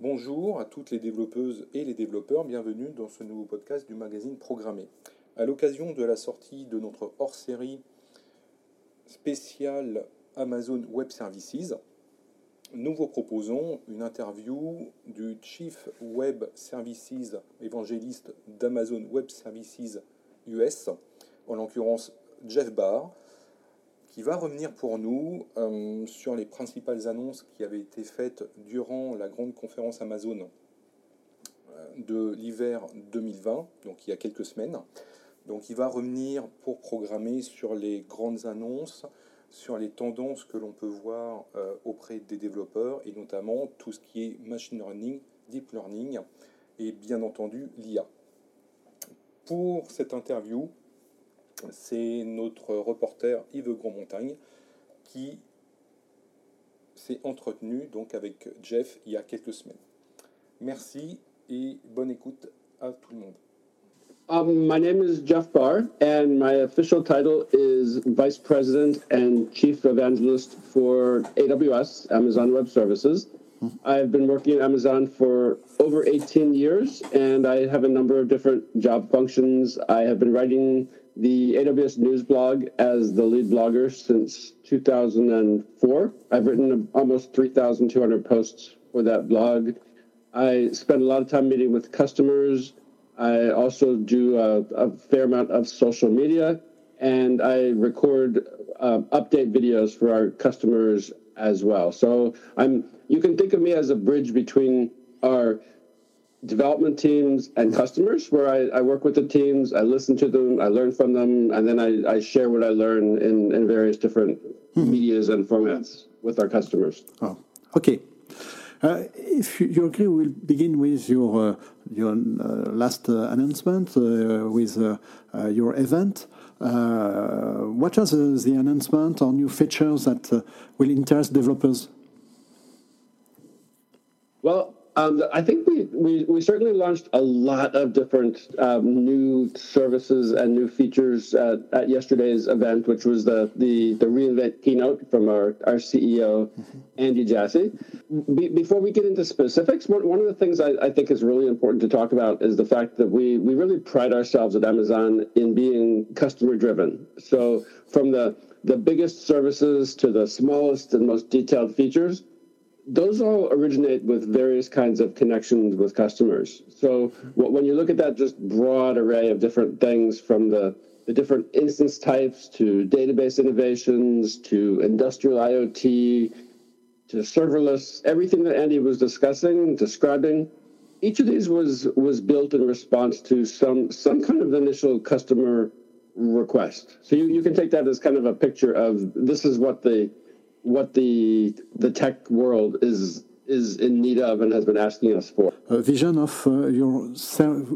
Bonjour à toutes les développeuses et les développeurs, bienvenue dans ce nouveau podcast du magazine Programmé. À l'occasion de la sortie de notre hors-série spéciale Amazon Web Services, nous vous proposons une interview du Chief Web Services évangéliste d'Amazon Web Services US, en l'occurrence Jeff Barr, qui va revenir pour nous euh, sur les principales annonces qui avaient été faites durant la grande conférence Amazon euh, de l'hiver 2020, donc il y a quelques semaines. Donc il va revenir pour programmer sur les grandes annonces, sur les tendances que l'on peut voir euh, auprès des développeurs et notamment tout ce qui est machine learning, deep learning et bien entendu l'IA. Pour cette interview, c'est notre reporter Yves Grandmontagne qui s'est entretenu donc avec Jeff il y a quelques semaines. Merci et bonne écoute à tout le monde. Um, my name is Jeff Barr, and my official title is Vice President and Chief Evangelist for AWS, Amazon Web Services. I've been working at Amazon for over 18 years, and I have a number of different job functions. I have been writing the AWS News blog as the lead blogger since 2004. I've written almost 3,200 posts for that blog. I spend a lot of time meeting with customers. I also do a, a fair amount of social media, and I record uh, update videos for our customers as well. So I'm you can think of me as a bridge between our development teams and customers where I, I, work with the teams, I listen to them, I learn from them, and then I, I share what I learn in, in various different hmm. medias and formats with our customers. Oh, okay. Uh, if you, agree, we'll begin with your uh, your uh, last uh, announcement uh, with uh, your event. what are the, the announcement or new features that will interest developers? Well, um, I think we, we, we certainly launched a lot of different um, new services and new features at, at, yesterday's event, which was the, the, the re:Invent keynote from our, our CEO, mm-hmm. Andy Jassy. Be, before we get into specifics, one, one of the things I, I think is really important to talk about is the fact that we, we really pride ourselves at Amazon in being customer driven. So from the, the biggest services to the smallest and most detailed features, those all originate with various kinds of connections with customers. So when you look at that just broad array of different things from the, the different instance types to database innovations to industrial IoT to serverless, everything that Andy was discussing, describing, each of these was was built in response to some some kind of initial customer request. So you, you can take that as kind of a picture of this is what the what the the tech world is is in need of and has been asking us for. A vision of uh, your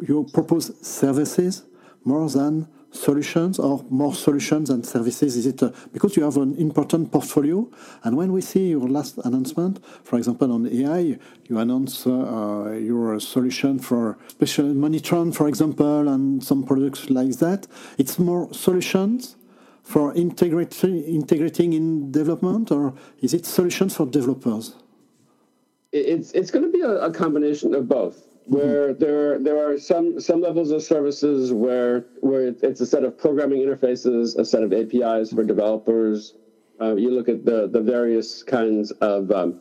your proposed services more than solutions or more solutions and services? Is it uh, because you have an important portfolio? And when we see your last announcement, for example, on AI, you announce uh, uh, your solution for special Monitron, for example, and some products like that. It's more solutions for integrating, integrating in development, or is it solutions for developers? It's it's going to be a, a combination of both. Where mm-hmm. there there are some some levels of services where where it's a set of programming interfaces, a set of APIs for developers. Uh, you look at the the various kinds of um,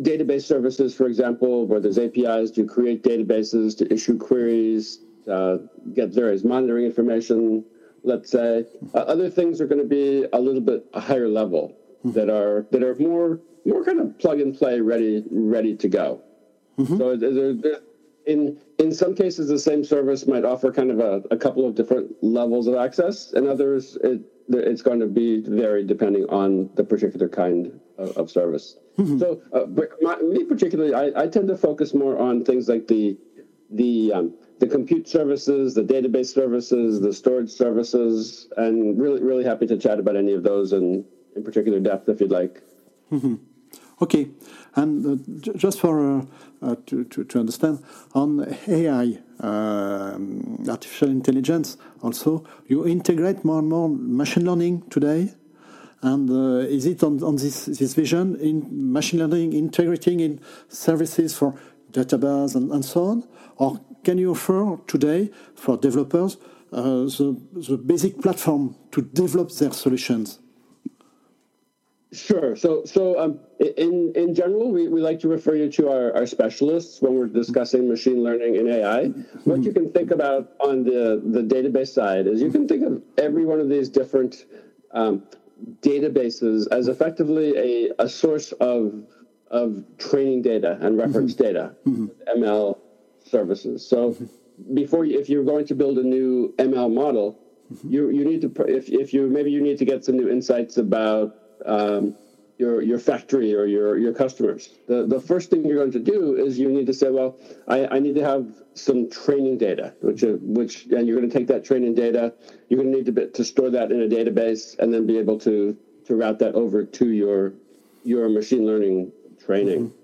database services, for example, where there's APIs to create databases, to issue queries, uh, get various monitoring information, let's say. Uh, other things are going to be a little bit higher level mm-hmm. that are that are more more kind of plug and play, ready ready to go. Mm-hmm. So there, there, in in some cases, the same service might offer kind of a, a couple of different levels of access, and others it it's going to be varied depending on the particular kind of, of service. Mm-hmm. So, uh, my, me particularly, I, I, tend to focus more on things like the the um, the compute services, the database services, the storage services, and really, really happy to chat about any of those in, in particular depth if you'd like. Mm-hmm. Okay, and uh, just for uh, uh, to, to, to, understand on AI, um, artificial intelligence, also you integrate more and more machine learning today. And uh, is it on, on this, this vision in machine learning integrating in services for database and, and so on? Or can you offer today for developers uh, the, the basic platform to develop their solutions? Sure. So, so um, in in general, we, we like to refer you to our, our specialists when we're discussing machine learning and AI. What you can think about on the, the database side is you can think of every one of these different um, databases as effectively a, a source of of training data and reference mm-hmm. data, mm-hmm. ML services. So, before you, if you're going to build a new ML model, mm-hmm. you you need to if if you maybe you need to get some new insights about um, your your factory or your your customers. The the first thing you're going to do is you need to say, well, I, I need to have some training data, which which and you're going to take that training data. You're going to need to be, to store that in a database and then be able to to route that over to your your machine learning training. Mm-hmm.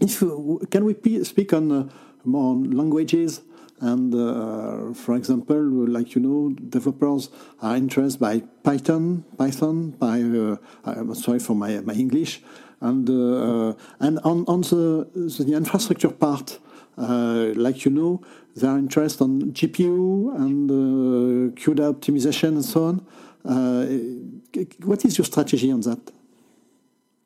If can we speak on uh, more on languages? And uh, for example, like you know, developers are interested by Python, Python. By uh, I'm sorry for my my English, and uh, and on on the the infrastructure part, uh, like you know, they are interested on GPU and uh, CUDA optimization and so on. Uh, what is your strategy on that?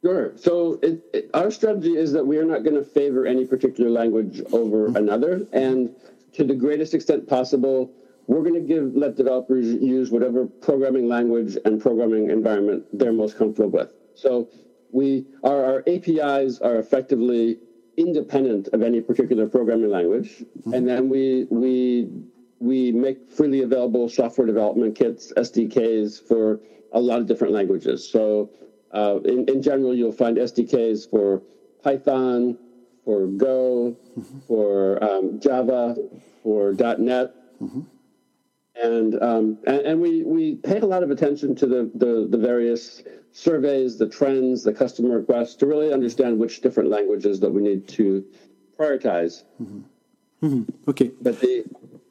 Sure. So it, it, our strategy is that we are not going to favor any particular language over mm-hmm. another, and to the greatest extent possible, we're going to give let developers use whatever programming language and programming environment they're most comfortable with. So we our, our APIs are effectively independent of any particular programming language, mm-hmm. and then we we we make freely available software development kits SDKs for a lot of different languages. So uh, in, in general, you'll find SDKs for Python, for Go, mm-hmm. for um, Java, for .NET, mm-hmm. and, um, and, and we we pay a lot of attention to the, the the various surveys, the trends, the customer requests to really understand which different languages that we need to prioritize. Mm-hmm. mm-hmm. Okay, but the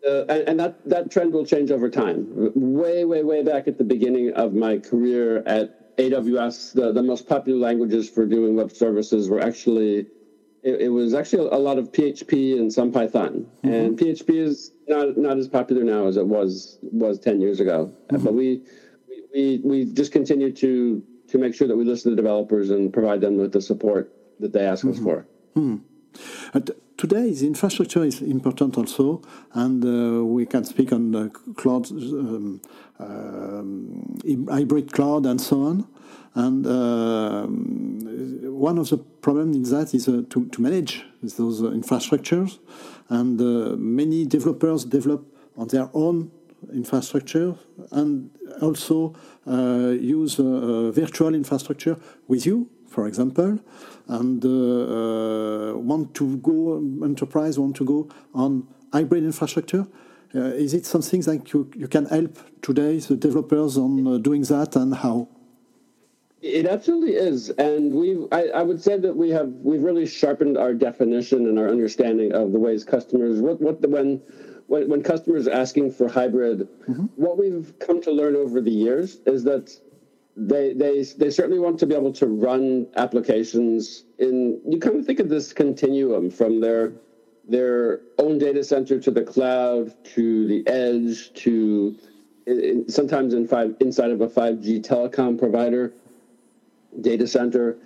uh, and, and, that, that trend will change over time. Way, way, way back at the beginning of my career at AWS, the, the most popular languages for doing web services were actually it, it, was actually a lot of PHP and some Python. Mm-hmm. And PHP is not not as popular now as it was was ten years ago. Mm-hmm. But we, we we just continue to to make sure that we listen to developers and provide them with the support that they ask mm-hmm. us for. Hmm. Today, the infrastructure is important also, and uh, we can speak on the cloud, um, um, hybrid cloud, and so on. And uh, one of the problems in that is uh, to, to manage those uh, infrastructures. And uh, many developers develop on their own infrastructure and also uh, use uh, virtual infrastructure with you, for example, and uh, uh, want to go, enterprise want to go on hybrid infrastructure. Uh, is it something that you, you can help today the developers on doing that and how? It absolutely is, and we I, I, would say that we have we've really sharpened our definition and our understanding of the ways customers what what the, when when when customers are asking for hybrid, mm-hmm. what we've come to learn over the years is that they they they certainly want to be able to run applications in you kind of think of this continuum from their their own data center to the cloud to the edge to in, sometimes in five inside of a 5G telecom provider data center.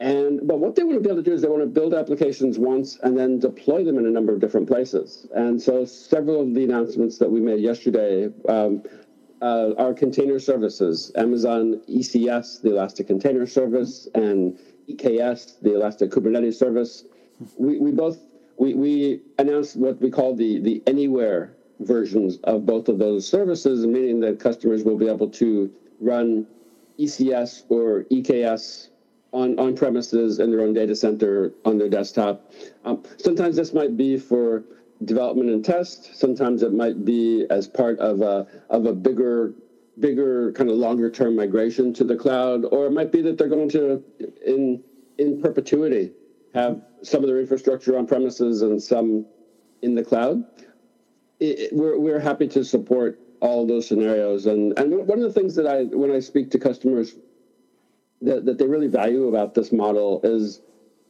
And but what they want to be able to do is they want to build applications once and then deploy them in a number of different places. And so several of the announcements that we made yesterday um, uh, are container services. Amazon ECS, the Elastic Container Service, and EKS, the Elastic Kubernetes Service. We, we both we, we announced what we call the the anywhere versions of both of those services, meaning that customers will be able to run ECS or EKS on, on premises in their own data center on their desktop. Um, sometimes this might be for development and test. Sometimes it might be as part of a, of a bigger bigger kind of longer term migration to the cloud, or it might be that they're going to in in perpetuity have some of their infrastructure on premises and some in the cloud. It, we're, we're happy to support all those scenarios. And and one of the things that I when I speak to customers that, that they really value about this model is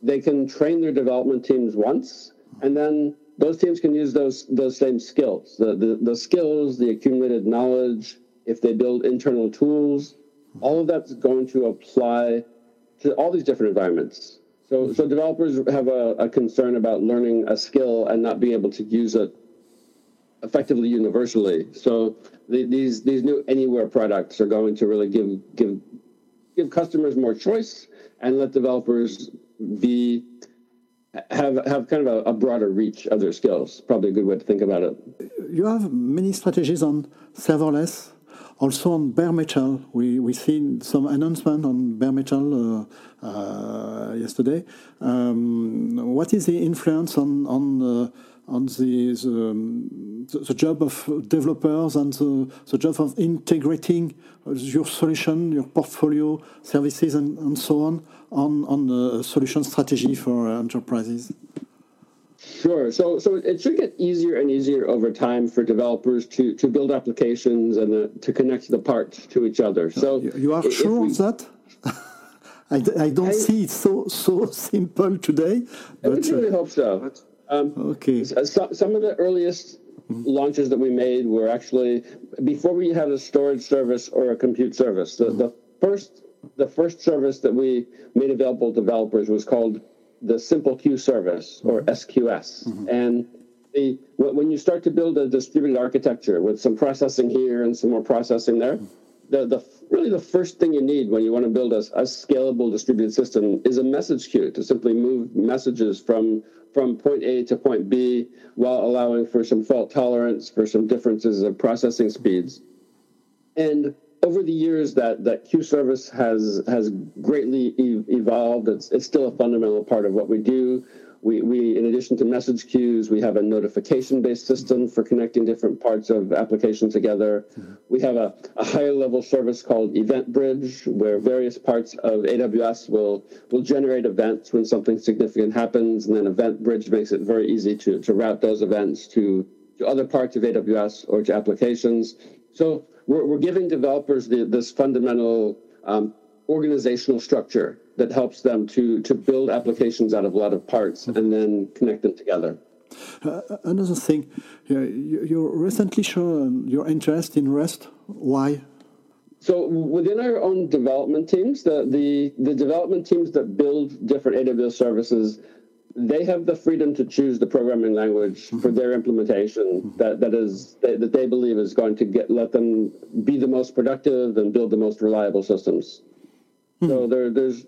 they can train their development teams once, and then those teams can use those those same skills, the, the, the skills, the accumulated knowledge. If they build internal tools, all of that's going to apply to all these different environments. So, so developers have a, a concern about learning a skill and not being able to use it effectively universally. So the, these these new anywhere products are going to really give give give customers more choice and let developers be have have kind of a, a, broader reach of their skills. Probably a good way to think about it. You have many strategies on serverless, also on bare metal. We we seen some announcement on bare metal uh, uh, yesterday. Um, what is the influence on on uh, on the the, um, the, job of developers and the, the job of integrating your solution, your portfolio, services, and, and so on, on, on the solution strategy for enterprises? Sure. So, so it should get easier and easier over time for developers to, to build applications and uh, to connect the parts to each other. So, you are sure we, of that? I, I don't I, see it so so simple today. But, I really uh, hope so. Um, okay. So, some of the earliest launches that we made were actually before we had a storage service or a compute service. The, the first the first service that we made available to developers was called the Simple Queue Service or SQS. Mm-hmm. And the, when you start to build a distributed architecture with some processing here and some more processing there, the, the really the first thing you need when you want to build a, a scalable distributed system is a message queue to simply move messages from from point A to point B while allowing for some fault tolerance, for some differences of processing speeds. And over the years, that, that queue service has has greatly evolved. It's, it's still a fundamental part of what we do. We, we, in addition to message queues, we have a notification based system for connecting different parts of application together. Mm-hmm. We have a, a higher level service called Event Bridge, where various parts of AWS will, will generate events when something significant happens. And then Event Bridge makes it very easy to, to route those events to, to other parts of AWS or to applications. So we're, we're giving developers the, this fundamental um, organizational structure that helps them to to build applications out of a lot of parts and then connect them together. Uh, another thing, you, you recently shown your interest in Rust. Why? So within our own development teams, the, the, the development teams that build different AWS services, they have the freedom to choose the programming language mm-hmm. for their implementation mm-hmm. that, that is that, that they believe is going to get let them be the most productive and build the most reliable systems. Mm-hmm. So there, there's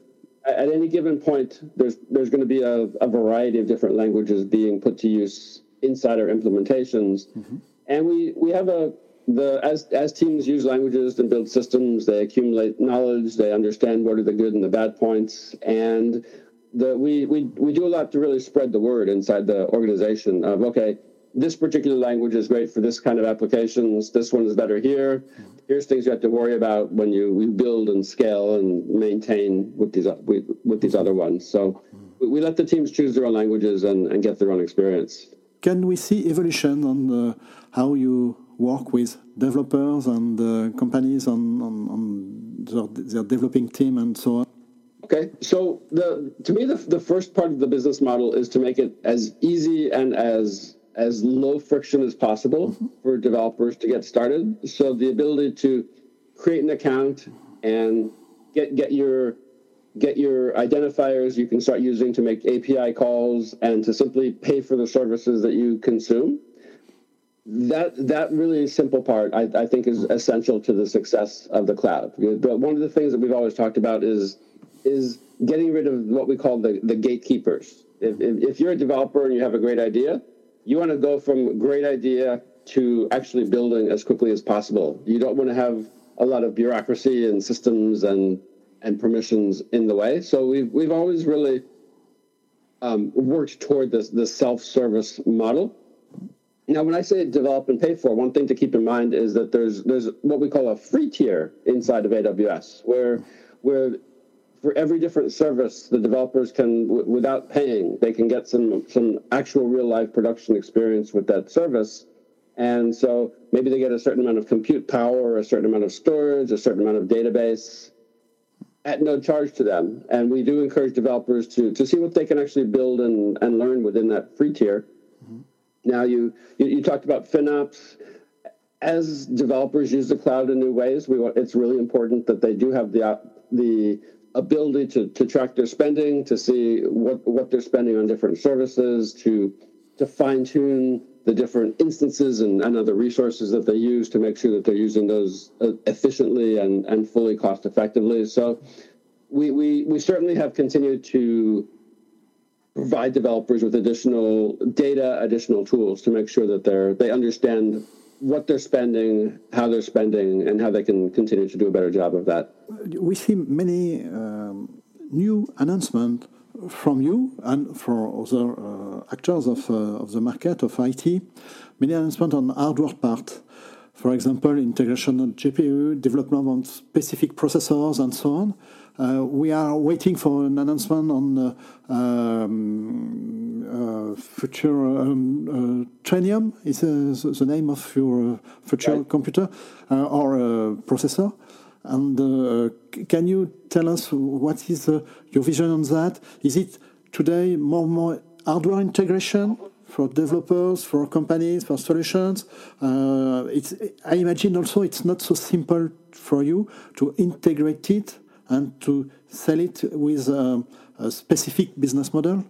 at any given point, there's there's going to be a, a, variety of different languages being put to use inside our implementations, mm-hmm. and we we have a the as as teams use languages and build systems, they accumulate knowledge, they understand what are the good and the bad points, and the we we we do a lot to really spread the word inside the organization of okay this particular language is great for this kind of applications. This one is better here. Here's things you have to worry about when you build and scale and maintain with these with, with these other ones. So we let the teams choose their own languages and, and get their own experience. Can we see evolution on uh, how you work with developers and uh, companies on, on, on their, their developing team and so on? Okay, so the to me the, the first part of the business model is to make it as easy and as as low friction as possible mm-hmm. for developers to get started. So the ability to create an account and get get your get your identifiers you can start using to make API calls and to simply pay for the services that you consume. That that really simple part I, I think is essential to the success of the cloud. But one of the things that we've always talked about is is getting rid of what we call the, the gatekeepers. If, if, if you're a developer and you have a great idea, you want to go from great idea to actually building as quickly as possible. You don't want to have a lot of bureaucracy and systems and and permissions in the way. So we've we've always really um, worked toward this this self service model. Now, when I say develop and pay for, one thing to keep in mind is that there's there's what we call a free tier inside of AWS, where where for every different service, the developers can, w- without paying, they can get some some actual real life production experience with that service. And so maybe they get a certain amount of compute power, a certain amount of storage, a certain amount of database. at no charge to them. And we do encourage developers to, to see what they can actually build and, and learn within that free tier. Mm-hmm. Now, you, you, you, talked about FinOps. As developers use the cloud in new ways, we want, it's really important that they do have the, the ability to, to track their spending, to see what, what they're spending on different services, to, to fine tune the different instances and, and other resources that they use to make sure that they're using those uh, efficiently and, and fully cost effectively. So we, we, we certainly have continued to provide developers with additional data, additional tools to make sure that they're they understand what they're spending, how they're spending, and how they can continue to do a better job of that. We see many um, new announcements from you and for other uh, actors of, uh, of the market of IT, many announcements on hardware part. For example, integration of GPU, development on specific processors, and so on. Uh, we are waiting for an announcement on uh, um, uh, future um, uh, Trainium is the name of your future right. computer or processor. And uh, can you tell us what is uh, your vision on that? Is it today more and more hardware integration for developers, for companies, for solutions? Uh, it's, I imagine also it's not so simple for you to integrate it and to sell it with um, a specific business model?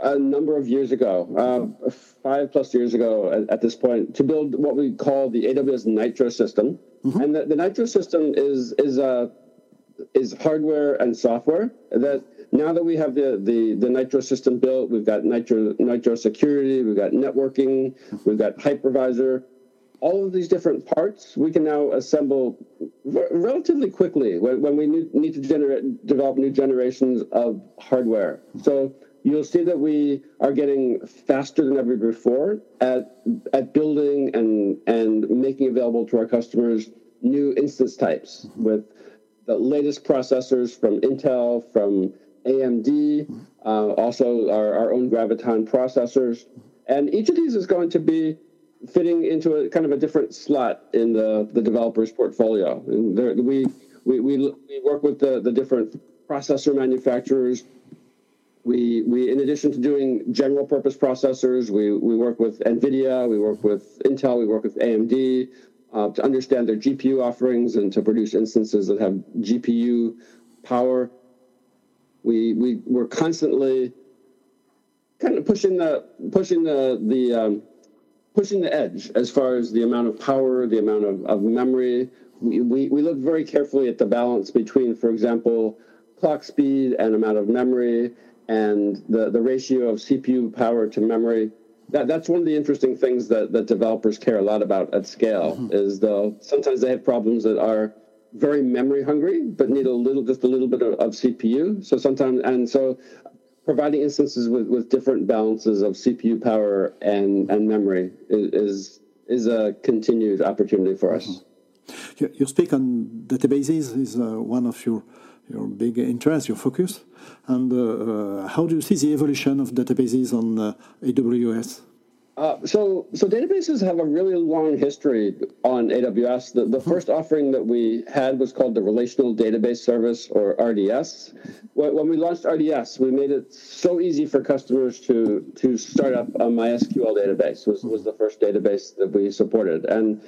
a number of years ago, um, five plus years ago at, at, this point, to build what we call the AWS Nitro system. Mm-hmm. And the, the, Nitro system is is uh, is hardware and software that now that we have the, the, the Nitro system built, we've got Nitro Nitro security, we've got networking, we've got hypervisor. All of these different parts we can now assemble r- relatively quickly when, when we need, need to generate develop new generations of hardware. So you'll see that we are getting faster than ever before at at building and and making available to our customers new instance types with the latest processors from Intel, from AMD, uh, also our, our own Graviton processors. And each of these is going to be fitting into a kind of a different slot in the, the developer's portfolio. There, we, we, we, we work with the, the different processor manufacturers we, we in addition to doing general purpose processors, we, we work with NVIDIA, we work with Intel, we work with AMD uh, to understand their GPU offerings and to produce instances that have GPU power. We, we, we're constantly kind of pushing the, pushing the, the um, pushing the edge as far as the amount of power, the amount of, of memory. We, we, we look very carefully at the balance between, for example, clock speed and amount of memory and the, the ratio of CPU power to memory. That, that's one of the interesting things that, that developers care a lot about at scale mm-hmm. is though sometimes they have problems that are very memory hungry but need a little just a little bit of, of CPU. So sometimes and so providing instances with, with different balances of CPU power and, and memory is, is, a continued opportunity for us. Mm-hmm. You, you speak on databases is uh, one of your your big interest, your focus. And uh, uh, how do you see the evolution of databases on uh, AWS? Uh, so, so databases have a really long history on AWS. The, the mm-hmm. first offering that we had was called the Relational Database Service, or RDS. When we launched RDS, we made it so easy for customers to to start up a MySQL database. was was the first database that we supported, and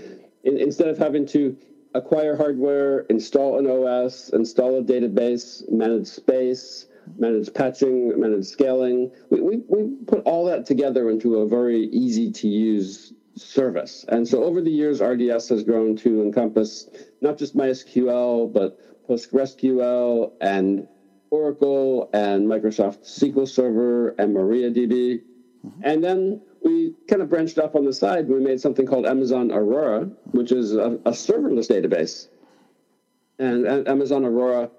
in, instead of having to acquire hardware, install an OS, install a database, manage space, manage patching, manage scaling. We, we, we put all that together into a very easy to use service. And so over the years, RDS has grown to encompass not just MySQL, but PostgreSQL and Oracle and Microsoft SQL Server and MariaDB. Mm-hmm. And then we kind of branched off on the side. We made something called Amazon Aurora, which is a, a serverless database. And, and, Amazon Aurora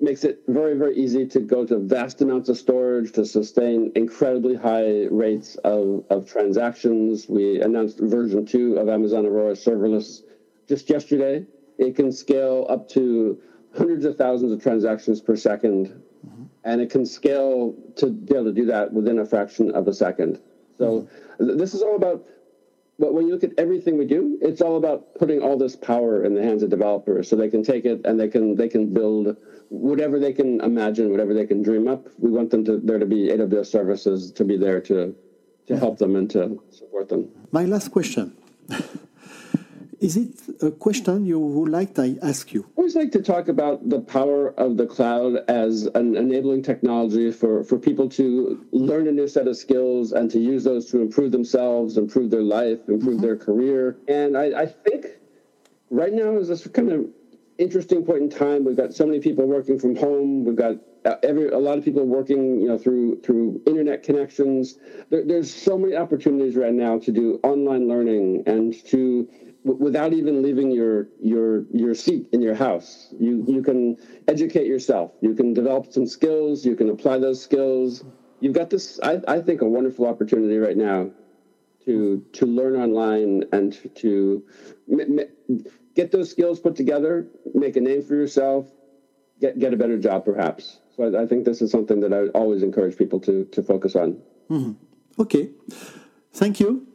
makes it very, very easy to go to vast amounts of storage to sustain incredibly high rates of, of transactions. We announced version two of Amazon Aurora serverless just yesterday. It can scale up to hundreds of thousands of transactions per 2nd mm-hmm. and it can scale to be able to do that within a fraction of a second. So mm-hmm. this is all about but when you look at everything we do, it's all about putting all this power in the hands of developers so they can take it and they can they can build whatever they can imagine, whatever they can dream up. We want them to there to be AWS services to be there to to help them and to support them. My last question. Is it a question you would like to ask you? I always like to talk about the power of the cloud as an enabling technology for, for people to learn a new set of skills and to use those to improve themselves, improve their life, improve mm-hmm. their career. And I, I think right now is this kind of interesting point in time. We've got so many people working from home. We've got uh, every a lot of people working, you know, through through internet connections. There, there's so many opportunities right now to do online learning and to without even leaving your your your seat in your house. You you can educate yourself. You can develop some skills. You can apply those skills. You've got this. I, I think a wonderful opportunity right now to to learn online and to, to get those skills put together, make a name for yourself, get get a better job, perhaps. So I, I think this is something that I always encourage people to to focus on. Mm-hmm. Okay, thank you.